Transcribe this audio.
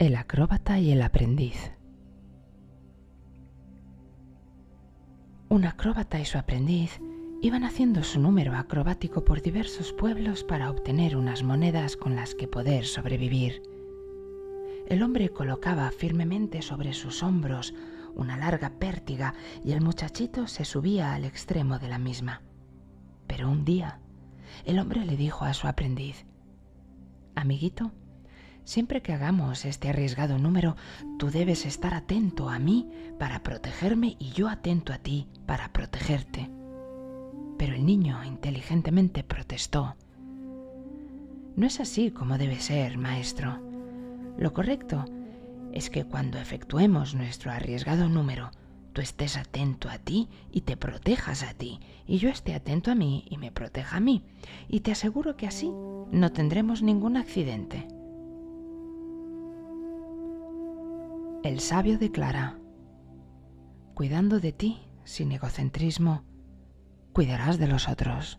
El acróbata y el aprendiz. Un acróbata y su aprendiz iban haciendo su número acrobático por diversos pueblos para obtener unas monedas con las que poder sobrevivir. El hombre colocaba firmemente sobre sus hombros una larga pértiga y el muchachito se subía al extremo de la misma. Pero un día el hombre le dijo a su aprendiz, Amiguito, Siempre que hagamos este arriesgado número, tú debes estar atento a mí para protegerme y yo atento a ti para protegerte. Pero el niño inteligentemente protestó. No es así como debe ser, maestro. Lo correcto es que cuando efectuemos nuestro arriesgado número, tú estés atento a ti y te protejas a ti, y yo esté atento a mí y me proteja a mí, y te aseguro que así no tendremos ningún accidente. El sabio declara, cuidando de ti sin egocentrismo, cuidarás de los otros.